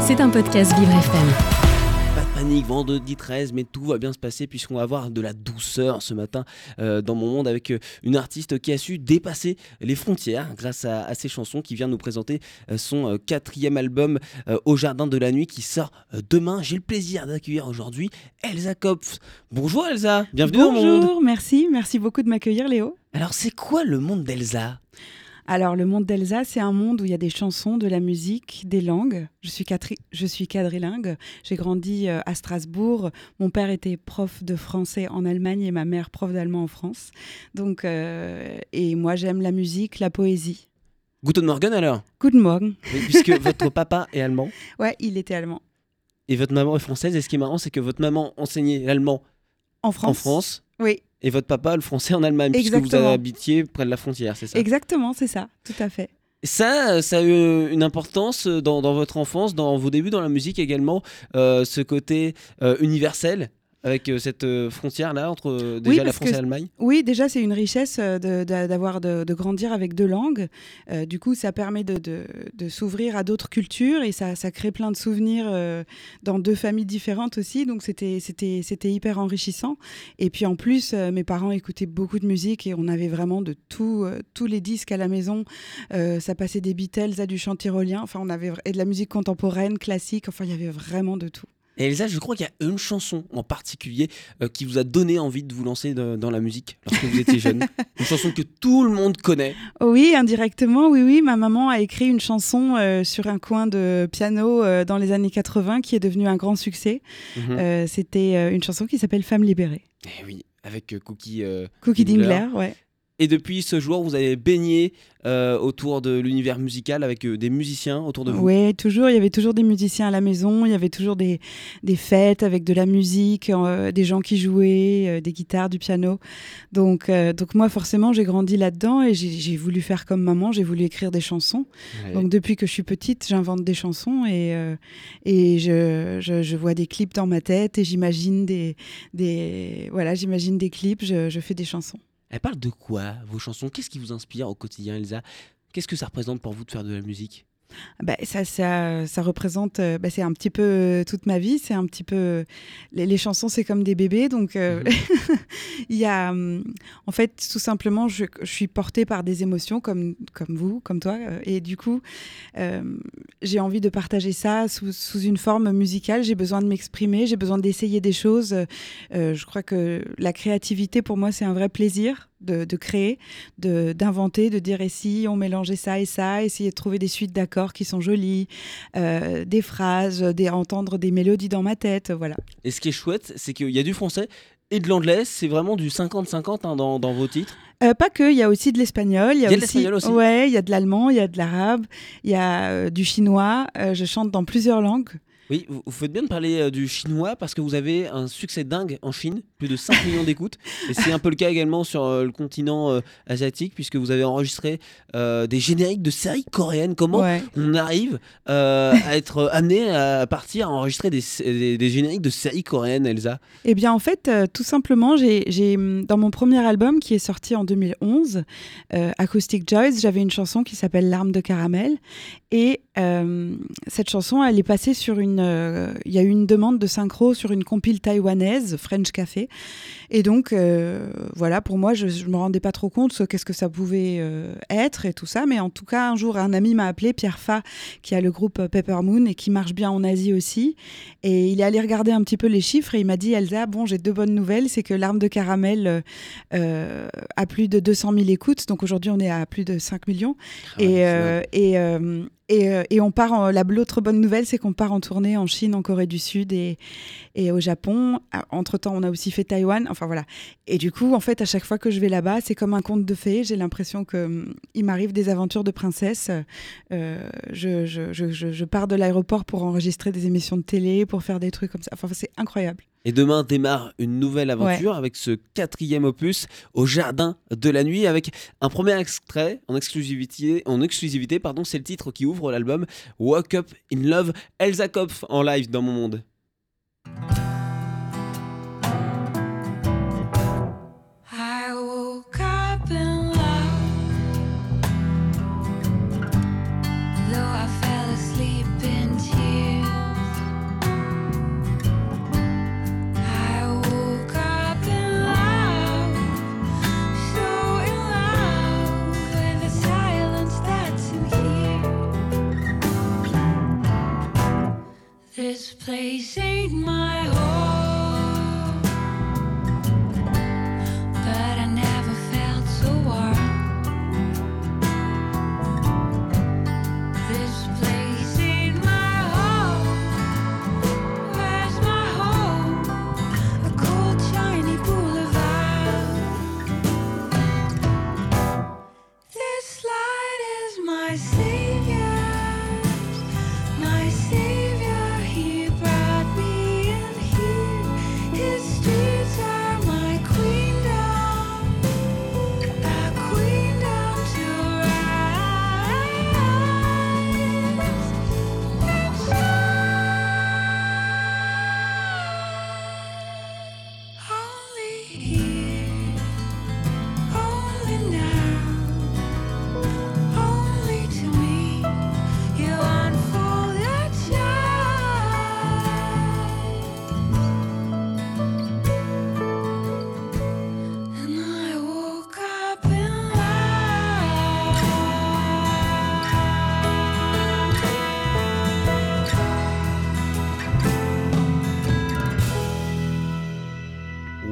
C'est un podcast Vivre FM panique, vendredi 13, mais tout va bien se passer puisqu'on va avoir de la douceur ce matin euh, dans mon monde avec euh, une artiste qui a su dépasser les frontières grâce à, ses chansons, qui vient nous présenter euh, son quatrième album Au Jardin de la Nuit qui sort demain. J'ai le plaisir d'accueillir aujourd'hui Elsa Kopf. Bonjour Elsa, bienvenue dans mon monde. Bonjour, merci, merci beaucoup de m'accueillir Léo. Alors c'est quoi le monde d'Elsa? Alors, le monde d'Elsa, c'est un monde où il y a des chansons, de la musique, des langues. Je suis, je suis quadrilingue. J'ai grandi euh, à Strasbourg. Mon père était prof de français en Allemagne et ma mère prof d'allemand en France. Donc, euh, et moi, j'aime la musique, la poésie. Guten Morgen alors Guten Morgen. puisque votre papa est allemand. Ouais, il était allemand. Et votre maman est française. Et ce qui est marrant, c'est que votre maman enseignait l'allemand en France. En France. Oui et votre papa le français en Allemagne, puisque vous habitiez près de la frontière, c'est ça? Exactement, c'est ça, tout à fait. Ça, ça a eu une importance dans, votre enfance, dans vos débuts dans la musique également, euh, ce côté euh, universel? Avec euh, cette euh, frontière-là entre euh, déjà la France et l'Allemagne Oui, déjà c'est une richesse d'avoir de, de, grandir avec deux langues. du coup, ça permet de, de s'ouvrir à d'autres cultures et ça, ça, crée plein de souvenirs dans deux familles différentes aussi. Donc c'était hyper enrichissant. Et puis en plus, mes parents écoutaient beaucoup de musique et on avait vraiment de tout, tous les disques à la maison. ça passait des Beatles à du chant tyrolien. Enfin, on avait et de la musique contemporaine, classique. Enfin, il y avait vraiment de tout. Et Elsa, je crois qu'il y a une chanson en particulier euh, qui vous a donné envie de vous lancer dans la musique lorsque vous étiez jeune. une chanson que tout le monde connaît. Oui, indirectement, oui, oui. Ma maman a écrit une chanson euh, sur un coin de piano euh, dans les années 80 qui est devenue un grand succès. Mhm. C'était une chanson qui s'appelle Femme libérée. Eh oui, avec Cookie, Cookie Dingler, ouais. Et depuis ce jour, vous avez baigné euh, autour de l'univers musical avec euh, des musiciens autour de vous? Oui, toujours. Il y avait toujours des musiciens à la maison. Il y avait toujours des, des fêtes avec de la musique, euh, des gens qui jouaient, des guitares, du piano. Donc, donc moi, forcément, j'ai grandi là-dedans et j'ai voulu faire comme maman. J'ai voulu écrire des chansons. Donc depuis que je suis petite, j'invente des chansons et, et je, je, je, vois des clips dans ma tête et j'imagine des, des, voilà, j'imagine des clips, je, je fais des chansons. Elle parle de quoi, vos chansons? Qu'est-ce qui vous inspire au quotidien, Elsa? Qu'est-ce que ça représente pour vous de faire de la musique? Bah, ça, ça, ça, représente, euh, bah, c'est un petit peu euh, toute ma vie. C'est un petit peu les, chansons, c'est comme des bébés. Donc, euh, mhm. il y a, en fait, tout simplement, je, je, suis portée par des émotions comme, comme vous, comme toi, et du coup, j'ai envie de partager ça sous, sous une forme musicale. J'ai besoin de m'exprimer, j'ai besoin d'essayer des choses. je crois que la créativité, pour moi, c'est un vrai plaisir de, créer, d'inventer, de, dire et si on mélangeait ça et ça, essayer de trouver des suites d'accords qui sont jolies, euh, des phrases, des, entendre des mélodies dans ma tête, voilà. Et ce qui est chouette, c'est qu'il y a du français et de l'anglais, c'est vraiment du 50-50 hein, dans, vos titres euh, pas que, il y a aussi de l'espagnol. Il y a, aussi, aussi, Ouais, il y a de l'allemand, il y a de l'arabe, il y a euh, du chinois. je chante dans plusieurs langues. Oui, vous, faites bien de parler euh, du chinois parce que vous avez un succès dingue en Chine, plus de 5 millions d'écoutes. Et c'est un peu le cas également sur euh, le continent euh, asiatique puisque vous avez enregistré des génériques de séries coréennes. Comment on arrive à être amené à partir à enregistrer des, des, génériques de séries coréennes, Elsa? Eh bien, en fait, tout simplement, j'ai dans mon premier album qui est sorti en 2011, Acoustic Joys, j'avais une chanson qui s'appelle L'arme de caramel. Et cette chanson, elle est passée sur une euh, il y a eu une demande de synchro sur une compile taïwanaise, French Café. Et donc, euh, voilà, pour moi, je ne me rendais pas trop compte qu'est-ce que ça pouvait euh, être et tout ça. Mais en tout cas, un jour, un ami m'a appelé, Pierre Fa, qui a le groupe Pepper Moon et qui marche bien en Asie aussi. Et il est allé regarder un petit peu les chiffres et il m'a dit, Elsa, bon, j'ai deux bonnes nouvelles. C'est que L'arme de caramel a plus de 200 000 écoutes. Donc aujourd'hui, on est à plus de 5 millions. Ah et, et, et, et, on part. L'autre bonne nouvelle, c'est qu'on part en tournée en Chine, en Corée du Sud et, et au Japon. Entre temps, on a aussi fait Taïwan. Enfin voilà. Et du coup, en fait, à chaque fois que je vais là-bas, c'est comme un conte de fées. J'ai l'impression qu'il hum, m'arrive des aventures de princesse. Euh, je, je, je, je, pars de l'aéroport pour enregistrer des émissions de télé, pour faire des trucs comme ça. Enfin, c'est incroyable. Et demain démarre une nouvelle aventure avec ce quatrième opus au Jardin de la Nuit avec un premier extrait en exclusivité. En exclusivité pardon, c'est le titre qui ouvre l'album Wake Up in Love. Elsa Kopf en live dans mon monde.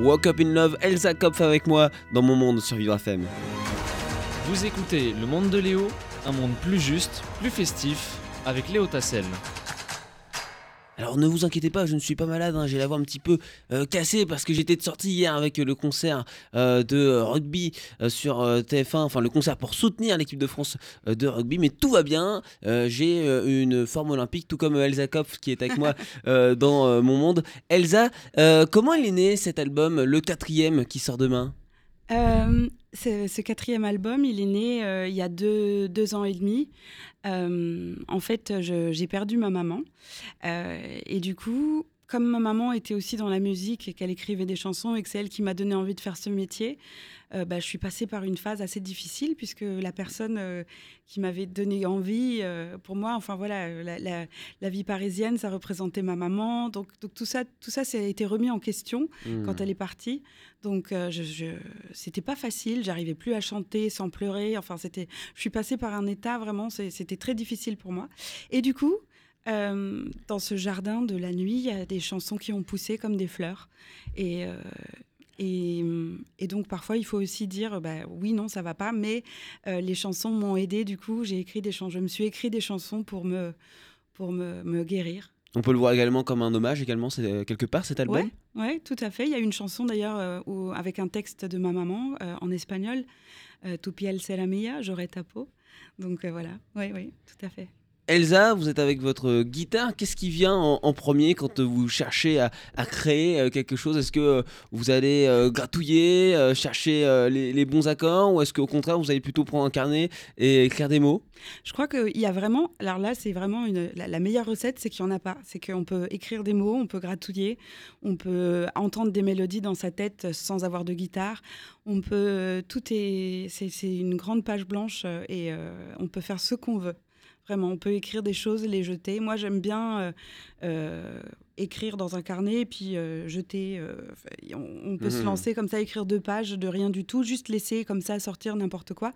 Walk Up in Love, Elsa Kopf avec moi dans mon monde sur Vivre FM. Vous écoutez Le Monde de Léo, un monde plus juste, plus festif, avec Léo Tassel. Alors ne vous inquiétez pas, je ne suis pas malade, hein, j'ai la voix un petit peu euh, cassée parce que j'étais de sortie hier avec euh, le concert euh, de rugby euh, sur euh, TF1, enfin le concert pour soutenir l'équipe de France euh, de rugby, mais tout va bien, Euh, j'ai euh, une forme olympique, tout comme Elsa Kopf qui est avec moi euh, dans euh, mon monde. Elsa, euh, comment il est né cet album, le quatrième qui sort demain? Euh, ce, ce quatrième album, il est né euh, il y a deux, deux ans et demi. Euh, en fait, j'ai perdu ma maman. Euh, et du coup, comme ma maman était aussi dans la musique et qu'elle écrivait des chansons et que c'est elle qui m'a donné envie de faire ce métier, euh, bah, je suis passée par une phase assez difficile puisque la personne euh, qui m'avait donné envie, euh, pour moi, enfin voilà, la, la- la vie parisienne, ça représentait ma maman. Donc, donc tout ça, tout ça, ça a été remis en question Hmm. quand elle est partie. Donc, je, je- c'était pas facile. J'arrivais plus à chanter sans pleurer. Enfin, c'était. Je suis passée par un état vraiment. C'était très difficile pour moi. Et du coup, euh, dans ce jardin de la nuit, il y a des chansons qui ont poussé comme des fleurs. Et euh, et, et donc parfois il faut aussi dire bah, oui non ça va pas mais euh, les chansons m'ont aidé du coup j'ai écrit des chansons je me suis écrit des chansons pour me pour me, me guérir On peut le voir également comme un hommage, également, quelque part, cet album? Ouais, ouais, tout à fait. Il y a une chanson d'ailleurs avec un texte de ma maman en espagnol, Tu piel será mía, j'aurai ta peau. Donc voilà, oui, oui, tout à fait. Elsa, vous êtes avec votre guitare. Qu'est-ce qui vient en, premier quand vous cherchez à, créer euh, quelque chose? Est-ce que euh, vous allez euh, gratouiller, chercher les, bons accords Ou est-ce qu'au contraire, vous allez plutôt prendre un carnet et écrire des mots? Je crois qu'il y a vraiment, alors là c'est vraiment la, meilleure recette, c'est qu'il n'y en a pas. C'est qu'on peut écrire des mots, on peut gratouiller, on peut entendre des mélodies dans sa tête sans avoir de guitare. On peut, tout est, c'est une grande page blanche et on peut faire ce qu'on veut. Vraiment, on peut écrire des choses, les jeter. Moi, j'aime bien euh, euh, écrire dans un carnet et puis euh, jeter. on, on peut se Mhm. lancer comme ça, écrire deux pages de rien du tout, juste laisser comme ça sortir n'importe quoi.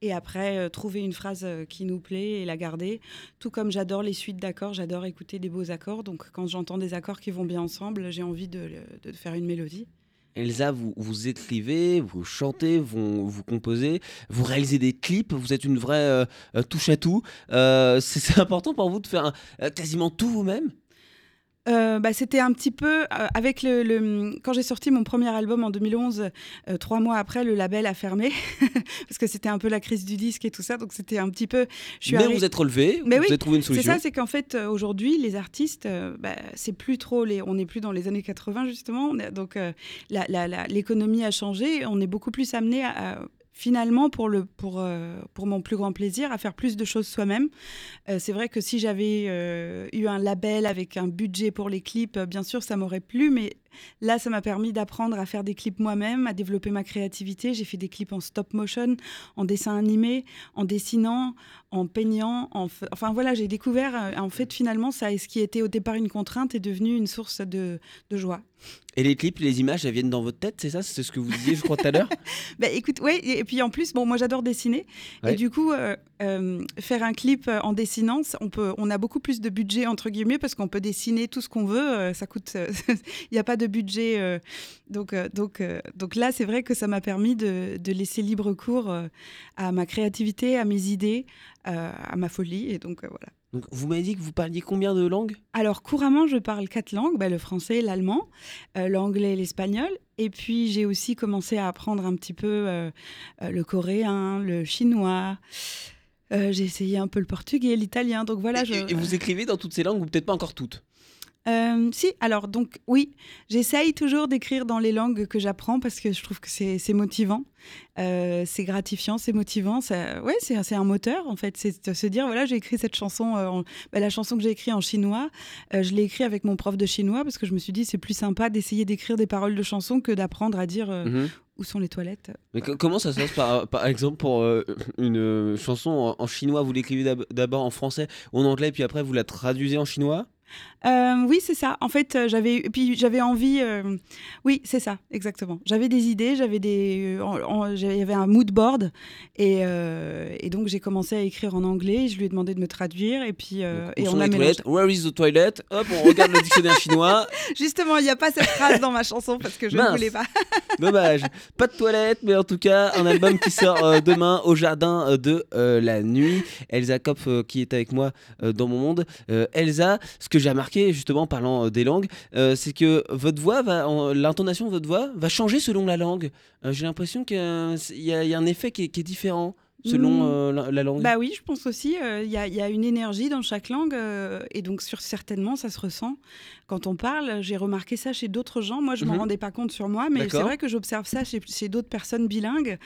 Et après, trouver une phrase qui nous plaît et la garder. Tout comme j'adore les suites d'accords, j'adore écouter des beaux accords. Donc, quand j'entends des accords qui vont bien ensemble, j'ai envie de, de faire une mélodie. Elsa, vous, vous écrivez, vous chantez, vous, vous composez, vous réalisez des clips, vous êtes une vraie euh, euh, touche à tout. Euh, c'est important pour vous de faire euh, quasiment tout vous-même? Euh, bah, c'était un petit peu euh, avec le, le- quand j'ai sorti mon premier album en 2011 euh, trois mois après le label a fermé parce que c'était un peu la crise du disque et tout ça donc c'était un petit peu je suis Mais arri- vous êtes relevé, Mais vous oui, avez trouvé une c'est solution. ça c'est qu'en fait euh, aujourd'hui les artistes bah, c'est plus trop les on n'est plus dans les années 80 justement On est- donc l'économie a changé on est beaucoup plus amené à, à- finalement pour le pour euh, pour mon plus grand plaisir à faire plus de choses soi-même. Euh, c'est vrai que si j'avais euh, eu un label avec un budget pour les clips, bien sûr, ça m'aurait plu, mais là, ça m'a permis d'apprendre à faire des clips moi-même, à développer ma créativité. J'ai fait des clips en stop motion, en dessin animé, en dessinant, en peignant. En f- Enfin voilà, j'ai découvert, euh, en fait, finalement, ça, ce qui était au départ une contrainte est devenu une source de, de joie. Et les clips, les images, elles viennent dans votre tête, c'est ça? C'est ce que vous disiez, je crois, tout à l'heure? Bah écoute, ouais, et et puis en plus, bon, moi j'adore dessiner. Ouais. Et du coup, euh, euh, faire un clip euh, en dessinant, on, peut, on a beaucoup plus de budget, entre guillemets, parce qu'on peut dessiner tout ce qu'on veut. euh, ça coûte. Il n'y a pas de budget. donc, donc, donc là, c'est vrai que ça m'a permis de, de laisser libre cours à ma créativité, à mes idées, à ma folie. Et donc, voilà. Donc, vous m'avez dit que vous parliez combien de langues? Alors, couramment, je parle quatre langues bah, le français, l'allemand, euh, l'anglais et l'espagnol. Et puis, j'ai aussi commencé à apprendre un petit peu euh, le coréen, le chinois. Euh, j'ai essayé un peu le portugais, l'italien. Donc voilà, je. et, et vous écrivez dans toutes ces langues ou peut-être pas encore toutes? Euh, si, alors donc oui, j'essaye toujours d'écrire dans les langues que j'apprends parce que je trouve que c'est motivant, Euh, c'est gratifiant, c'est motivant. Ça, ouais, c'est un moteur en fait. C'est de se dire voilà, j'ai écrit cette chanson, euh, en- bah, la chanson que j'ai écrite en chinois, je l'ai écrite avec mon prof de chinois parce que je me suis dit c'est plus sympa d'essayer d'écrire des paroles de chansons que d'apprendre à dire Mhm. où sont les toilettes. Mais co- comment ça se passe par, par exemple pour une chanson en, en chinois? Vous l'écrivez d'ab- d'abord en français ou en anglais, puis après vous la traduisez en chinois? Euh, oui, c'est ça. En fait, euh, j'avais puis j'avais envie. euh, Oui, c'est ça, exactement. J'avais des idées, j'avais des, j'avais un mood board et, euh, et donc j'ai commencé à écrire en anglais. Je lui ai demandé de me traduire et puis Donc, et sont on a mélangé. Where is the toilet? Hop, on regarde le dictionnaire chinois. Justement, il n'y a pas cette phrase dans ma chanson parce que je ne voulais pas. Dommage. Pas de toilette, mais en tout cas, un album qui sort demain au jardin de la nuit. Elsa Kopf, qui est avec moi dans mon monde. Elsa, ce que j'ai remarqué, justement, en parlant euh, des langues, euh, c'est que votre voix, va, l'intonation de votre voix va changer selon la langue. Euh, j'ai l'impression qu'il y, a- y un effet qui est, qui est différent selon Mm. euh, la, la langue. Bah oui, je pense aussi. euh, Il y, a- il y a une énergie dans chaque langue euh, et donc sur certainement ça se ressent quand on parle. J'ai remarqué ça chez d'autres gens. Moi, je m'en Mhm. rendais pas compte sur moi, mais c'est vrai que j'observe ça chez, chez d'autres personnes bilingues.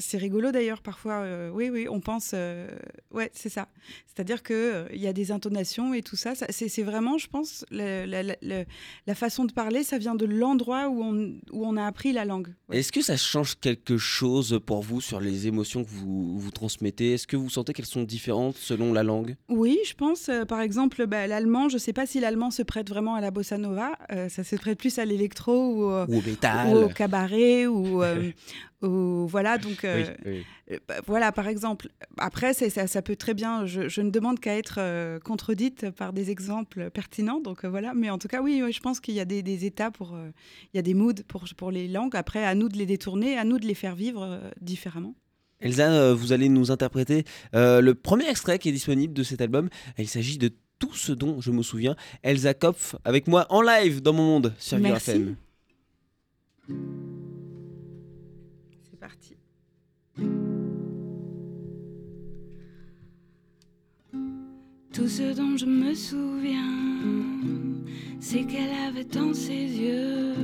C'est rigolo d'ailleurs parfois. euh, oui, oui, on pense. euh, ouais, c'est ça. C'est-à-dire que euh, il y a des intonations et tout ça. ça c'est vraiment, je pense, la, la- le- la façon de parler, ça vient de l'endroit où on, où on a appris la langue. Ouais. Est-ce que ça change quelque chose pour vous sur les émotions que vous, vous transmettez? Est-ce que vous sentez qu'elles sont différentes selon la langue? Oui, je pense. euh, par exemple, bah, l'allemand, je ne sais pas si l'allemand se prête vraiment à la bossa nova. ça se prête plus à l'électro ou, au- Ou au ou métal au cabaret ou, ou- voilà. Donc euh, Oui, oui. euh, bah, voilà, par exemple. Après, ça, ça peut très bien. Je, je ne demande qu'à être euh, contredite par des exemples pertinents. Donc euh, voilà. Mais en tout cas, oui, oui, je pense qu'il y a des, des états pour. euh, il y a des moods pour pour les langues. Après, à nous de les détourner, à nous de les faire vivre euh, différemment. Elsa, euh, vous allez nous interpréter euh, le premier extrait qui est disponible de cet album. Il s'agit de tout ce dont je me souviens. Elsa Kopf avec moi en live dans mon monde sur Merci. FM. Tout ce dont je me souviens, c'est qu'elle avait dans ses yeux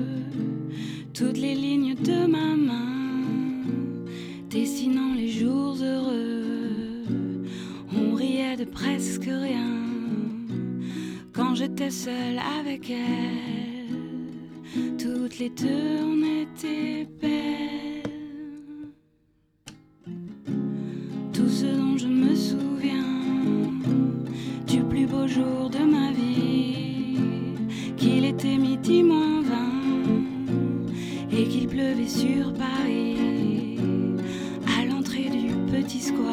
toutes les lignes de ma main, dessinant les jours heureux. On riait de presque rien quand j'étais seule avec elle. Toutes les deux, on était belles. De ma vie, qu'il était midi moins 20 et qu'il pleuvait sur Paris, à l'entrée du petit square.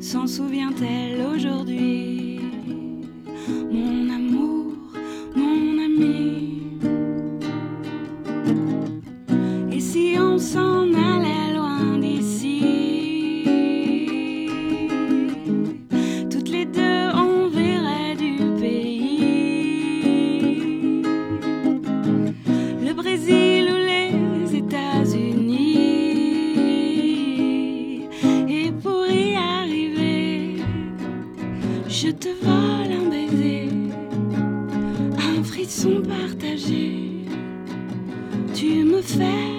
S'en souvient-elle aujourd'hui? Je te vole un baiser Un frisson partagé. Tu me fais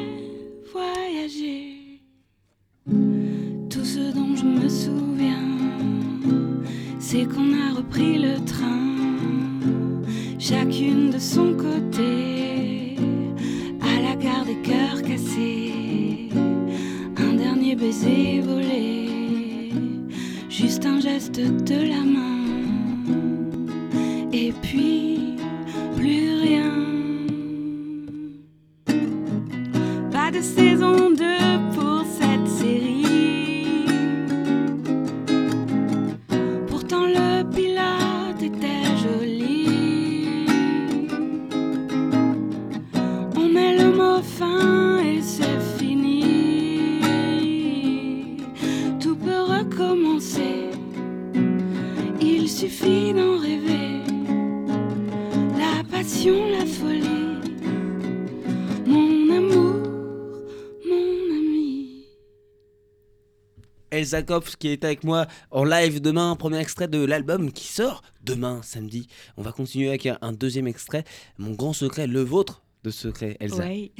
Elsa Kopf qui est avec moi en live demain, premier extrait de l'album qui sort demain samedi. On va continuer avec un, deuxième extrait, mon grand secret, le vôtre de secret, Elsa. Ouais.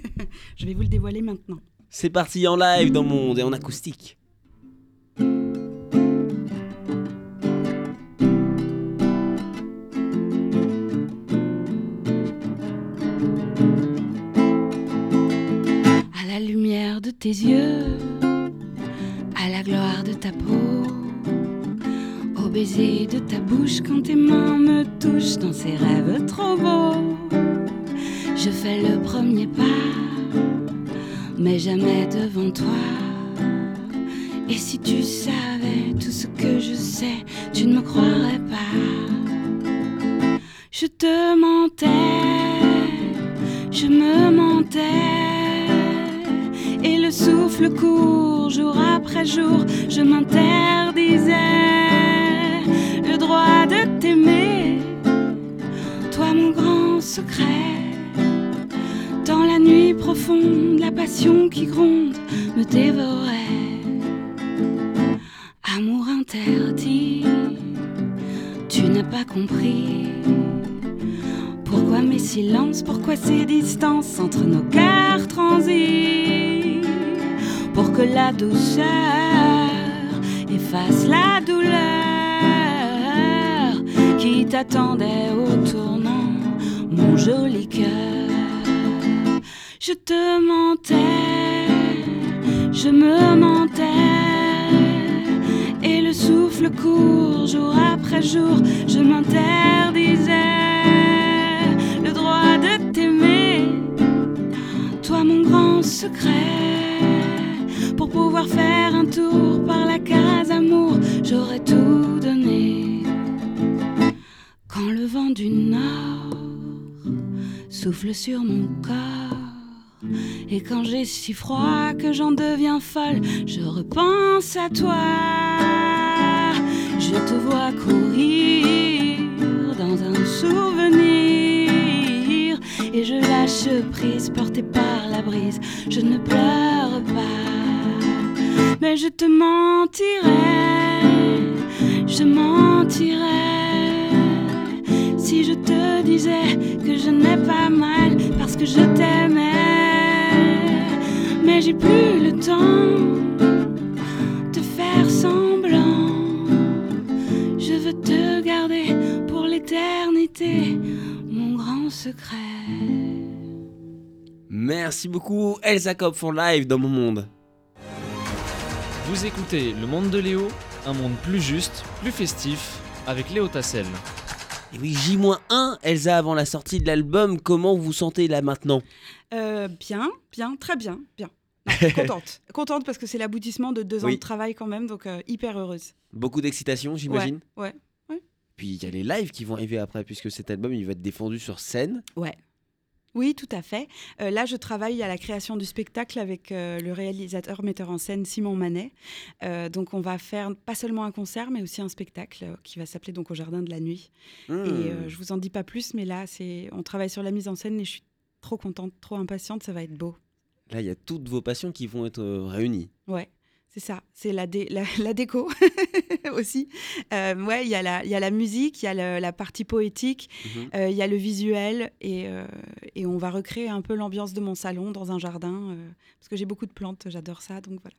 Je vais vous le dévoiler maintenant. C'est parti en live dans mon monde et en acoustique. À la lumière de tes yeux, à la gloire de ta peau, au baiser de ta bouche quand tes mains me touchent dans ces rêves trop beaux. Je fais le premier pas, mais jamais devant toi. Et si tu savais tout ce que je sais, tu ne me croirais pas. Je te mentais, je me mentais. Souffle court jour après jour, je m'interdisais le droit de t'aimer. Toi, mon grand secret. Dans la nuit profonde, la passion qui gronde me dévorait. Amour interdit, tu n'as pas compris. Pourquoi mes silences, pourquoi ces distances entre nos cœurs transis? Que la douceur efface la douleur qui t'attendait au tournant, mon joli cœur. Je te mentais, je me mentais, et le souffle court jour après jour, je m'interdisais le droit de t'aimer, toi mon grand secret. Pour pouvoir faire un tour par la case amour, j'aurais tout donné. Quand le vent du nord souffle sur mon corps. Et quand j'ai si froid que j'en deviens folle, je repense à toi. Je te vois courir dans un souvenir. Et je lâche prise, portée par la brise. Je ne pleure pas, mais je te mentirais. Je mentirais si je te disais que je n'ai pas mal parce que je t'aimais. Mais j'ai plus le temps de faire semblant. Je veux te garder pour l'éternité, mon grand secret. Merci beaucoup Elsa Kopf en live dans mon monde. Vous écoutez Le Monde de Léo, un monde plus juste, plus festif, avec Léo Tassel. Et oui, J-1 Elsa avant la sortie de l'album, comment vous vous sentez là maintenant? Euh, bien, bien, très bien, bien. Non, contente. contente parce que c'est l'aboutissement de deux ans Oui. de travail quand même, donc euh, hyper heureuse. Beaucoup d'excitation j'imagine? Ouais, Puis il y a les lives qui vont arriver après puisque cet album il va être défendu sur scène. ouais. Oui, tout à fait. Euh, là, je travaille à la création du spectacle avec euh, le réalisateur, metteur en scène Simon Manet. Euh, donc, on va faire pas seulement un concert, mais aussi un spectacle qui va s'appeler donc au Jardin de la Nuit. Et euh, je vous en dis pas plus, mais là, c'est, on travaille sur la mise en scène et je suis trop contente, trop impatiente. Ça va être beau. Là il y a toutes vos passions qui vont être réunies. Ouais, c'est ça. C'est la, dé- la, la déco aussi. Euh, ouais, il y, a la- il y a la musique, il y a le- la partie poétique, Mhm. euh, il y a le visuel et, euh, et on va recréer un peu l'ambiance de mon salon dans un jardin euh, parce que j'ai beaucoup de plantes, j'adore ça. Donc voilà.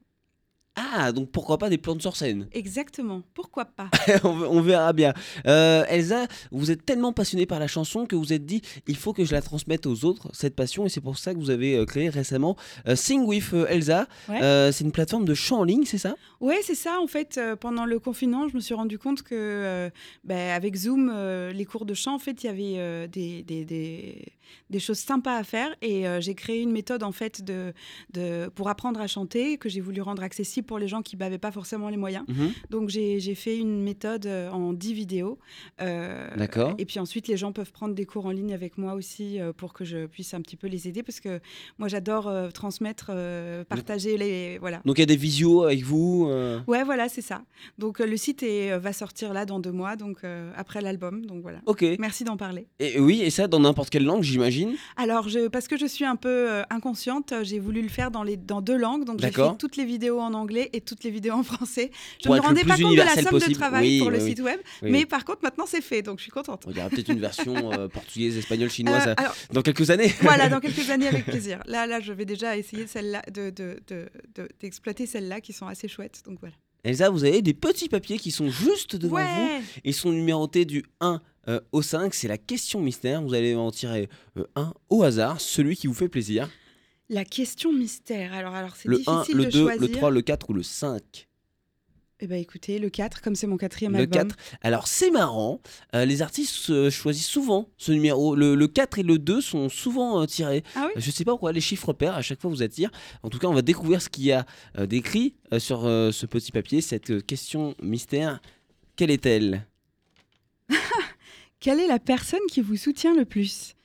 Ah donc pourquoi pas des plantes sur scène? Exactement. Pourquoi pas? On, ve- on verra bien. Euh, Elsa, vous êtes tellement passionnée par la chanson que vous êtes dit il faut que je la transmette aux autres, cette passion, et c'est pour ça que vous avez euh, créé récemment euh, Sing with Elsa. Ouais. Euh, c'est une plateforme de chant en ligne, c'est ça? Ouais, c'est ça. En fait, pendant le confinement, je me suis rendu compte que, euh, ben, avec Zoom, les cours de chant, en fait, il y avait des, des, des, des choses sympas à faire. Et euh, j'ai créé une méthode, en fait, de, de, pour apprendre à chanter que j'ai voulu rendre accessible pour les gens qui n'avaient pas forcément les moyens. Mhm. Donc j'ai fait une méthode euh, en 10 vidéos. Euh, D'accord. Et puis ensuite, les gens peuvent prendre des cours en ligne avec moi aussi euh, pour que je puisse un petit peu les aider parce que moi j'adore transmettre, partager les voilà. Donc il y a des visios avec vous. Ouais, voilà, c'est ça. Donc le site est, va sortir là dans deux mois, donc après l'album. Donc voilà. Ok. Merci d'en parler. Et oui, et ça dans n'importe quelle langue, j'imagine. Alors, je, parce que je suis un peu euh, inconsciente, euh, j'ai voulu le faire dans, les, dans deux langues. Donc, j'ai fait toutes les vidéos en anglais et toutes les vidéos en français. Je ne me rendais pas compte de la somme possible. de travail Oui, pour le oui, site web. Mais par contre, maintenant, c'est fait. Donc, je suis contente. Il y aura peut-être une version euh, portugaise, espagnole, chinoise Euh, alors, dans quelques années. voilà, dans quelques années, avec plaisir. Là, là, je vais déjà essayer celle-là, de, de- de- de- d'exploiter celles-là qui sont assez chouettes. Donc, voilà. Elsa, vous avez des petits papiers qui sont juste devant vous. Ils sont numérotés du 1 euh, au 5. C'est la question mystère. Vous allez en tirer euh, un au hasard, celui qui vous fait plaisir. La question mystère. Alors, alors c'est Le 1, difficile le de 2, choisir. le 3, le 4 ou le 5. Eh ben, écoutez, le 4, comme c'est mon quatrième Le album. 4. Alors c'est marrant, euh, les artistes euh, choisissent souvent ce numéro. Le, le 4 et le 2 sont souvent euh, tirés. Ah oui Je sais pas pourquoi les chiffres pairs à chaque fois vous attirent. En tout cas, on va découvrir ce qu'il y a d'écrit sur ce petit papier, cette question mystère. Quelle est-elle? Quelle est la personne qui vous soutient le plus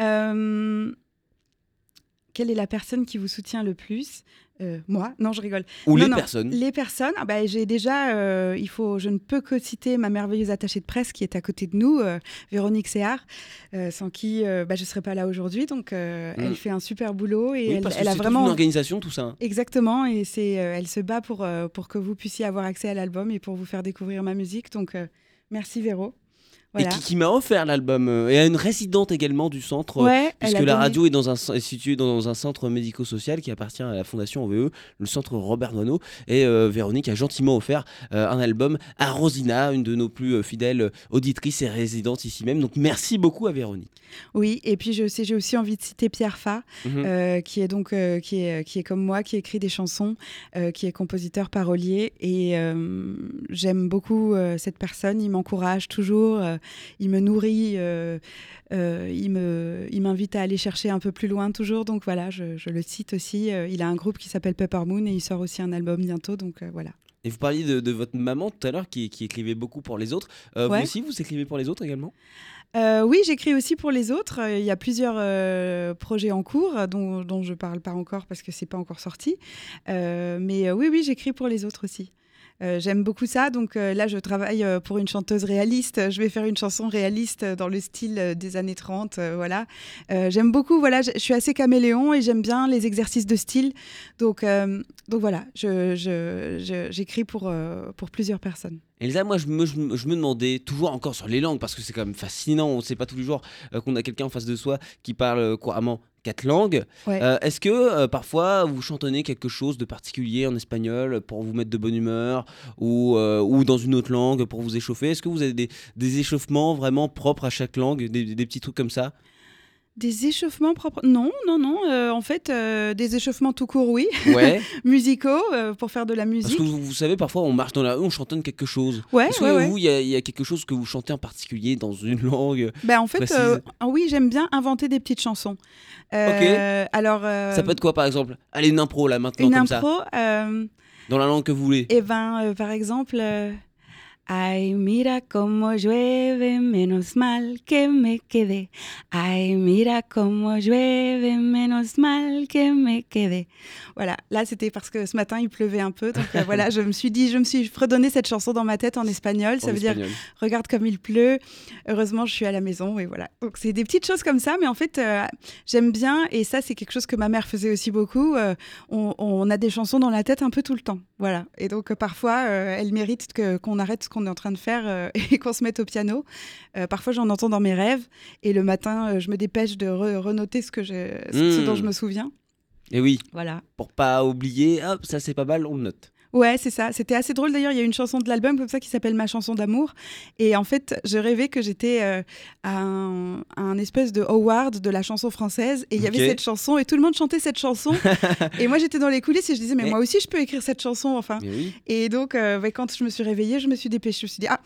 Euh, Quelle est la personne qui vous soutient le plus Euh, Moi Non, je rigole. Ou Non, les non. personnes Les personnes, ah bah, j'ai déjà, euh, il faut, je ne peux que citer ma merveilleuse attachée de presse qui est à côté de nous, euh, Véronique Séard, sans qui bah, je ne serais pas là aujourd'hui. Donc, Mm. elle fait un super boulot et Oui, elle, parce que elle a vraiment une organisation tout ça. hein. Exactement, et c'est, elle se bat pour, pour que vous puissiez avoir accès à l'album et pour vous faire découvrir ma musique. Donc, merci Véro. Voilà. Et qui, qui m'a offert l'album. euh, et à une résidente également du centre. euh, Ouais, Puisque la radio est, dans un, est située dans un centre médico-social qui appartient à la fondation OVE, le centre Robert Doisneau. Et euh, Véronique a gentiment offert euh, un album à Rosina, une de nos plus fidèles auditrices et résidentes ici même. Donc merci beaucoup à Véronique. Oui, et puis j'ai aussi envie de citer Pierre Fa, Mhm. euh, qui est donc qui est qui est comme moi, qui écrit des chansons, qui est compositeur parolier, et j'aime beaucoup cette personne. Il m'encourage toujours, il me nourrit, euh, euh, il me il m'invite à aller chercher un peu plus loin toujours. Donc voilà, je, je le cite aussi. Euh, il a un groupe qui s'appelle Pepper Moon et il sort aussi un album bientôt. Donc voilà. Et vous parliez de, de votre maman tout à l'heure qui, qui écrivait beaucoup pour les autres. Euh, Ouais. Vous aussi, vous écrivez pour les autres également? Euh, oui, j'écris aussi pour les autres. Il y a plusieurs euh, projets en cours dont, dont je parle pas encore parce que c'est pas encore sorti. Mais oui, oui, j'écris pour les autres aussi. Euh, J'aime beaucoup ça, donc euh, là je travaille euh, pour une chanteuse réaliste. Je vais faire une chanson réaliste dans le style des années 30, euh, voilà. J'aime beaucoup, voilà, je suis assez caméléon et j'aime bien les exercices de style. Donc, donc voilà, je- je- j'écris pour, pour plusieurs personnes. Elsa, moi, je me, je me- je me demandais, toujours encore sur les langues, parce que c'est quand même fascinant, on ne sait pas tous les jours euh, qu'on a quelqu'un en face de soi qui parle euh, couramment quatre langues. Ouais. Euh, Est-ce que euh, parfois vous chantonnez quelque chose de particulier en espagnol pour vous mettre de bonne humeur ou, ou dans une autre langue pour vous échauffer? Est-ce que vous avez des, des échauffements vraiment propres à chaque langue, des, des petits trucs comme ça? Des échauffements propres Non, non, non. euh, en fait, euh, des échauffements tout court, oui. Ouais, Musicaux, euh, pour faire de la parce musique. que vous, vous savez, parfois on marche dans la rue, on chantonne quelque chose. Ouais, Est-ce que ouais, vous, il y, a- il y a quelque chose que vous chantez en particulier dans une langue Ben, en fait, ah oui, j'aime bien inventer des petites chansons. Euh, Alors, Ça peut être quoi par exemple? Allez, une impro là maintenant une comme ça, impro. dans la langue que vous voulez. Eh ben, par exemple, Ay, mira como llueve, menos mal que me quedé. Ay, mira como llueve, menos mal que me quedé. Voilà, là c'était parce que ce matin il pleuvait un peu, donc euh, voilà, je me suis dit, je me suis redonné cette chanson dans ma tête en espagnol. Ça veut dire regarde comme il pleut. Heureusement, je suis à la maison et voilà. Donc c'est des petites choses comme ça, mais en fait, euh, j'aime bien et ça c'est quelque chose que ma mère faisait aussi beaucoup. euh, on, on a des chansons dans la tête un peu tout le temps, voilà. Et donc parfois, elles méritent que qu'on arrête ce qu'on est en train de faire euh, et qu'on se mette au piano. Euh, parfois, j'en entends dans mes rêves et le matin, euh, je me dépêche de re- renoter ce que je, ce Mm. dont je me souviens. Et oui, Voilà. pour pas oublier, hop, ça c'est pas mal, on le note. Ouais, c'est ça. C'était assez drôle d'ailleurs. Il y a une chanson de l'album comme ça qui s'appelle Ma chanson d'amour. Et en fait, je rêvais que j'étais euh, à, un, à un espèce de award de la chanson française. Et il y avait cette chanson et tout le monde chantait cette chanson. et moi, j'étais dans les coulisses et je disais, mais moi aussi, je peux écrire cette chanson. Enfin. Oui. Et donc, euh, bah, quand je me suis réveillée, je me suis dépêchée. Je me suis dit, ah,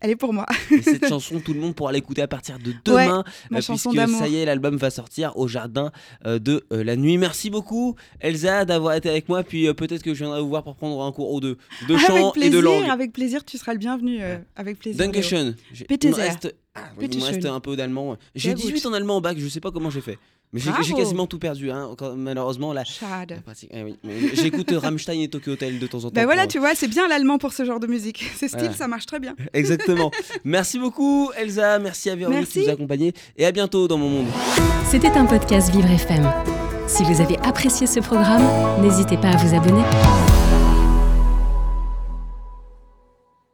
elle est pour moi. Et cette chanson, tout le monde pourra l'écouter à partir de demain, ma euh, chanson puisque d'amour. ça y est, l'album va sortir au jardin de la nuit. Merci beaucoup, Elsa, d'avoir été avec moi. Puis peut-être que je viendrai vous voir pour prendre un cours ou deux de avec chant et de plaisir, langue. avec plaisir, tu seras le bienvenu. euh, avec plaisir. Dankeschön. Il me sehr. reste, ah, oui, il me reste un peu d'allemand. J'ai Sehr 18 gut. en allemand au bac, je sais pas comment j'ai fait. Mais j'ai quasiment tout perdu, hein, quand- malheureusement. La eh oui, J'écoute Rammstein et Tokyo Hotel de temps en temps. Ben voilà, pour, tu vois, c'est bien l'allemand pour ce genre de musique. Ce style, Voilà. ça marche très bien. Exactement. merci beaucoup, Elsa. Merci à Véronique Merci. de nous accompagner. Et à bientôt dans mon monde. C'était un podcast Vivre FM. Si vous avez apprécié ce programme, n'hésitez pas à vous abonner.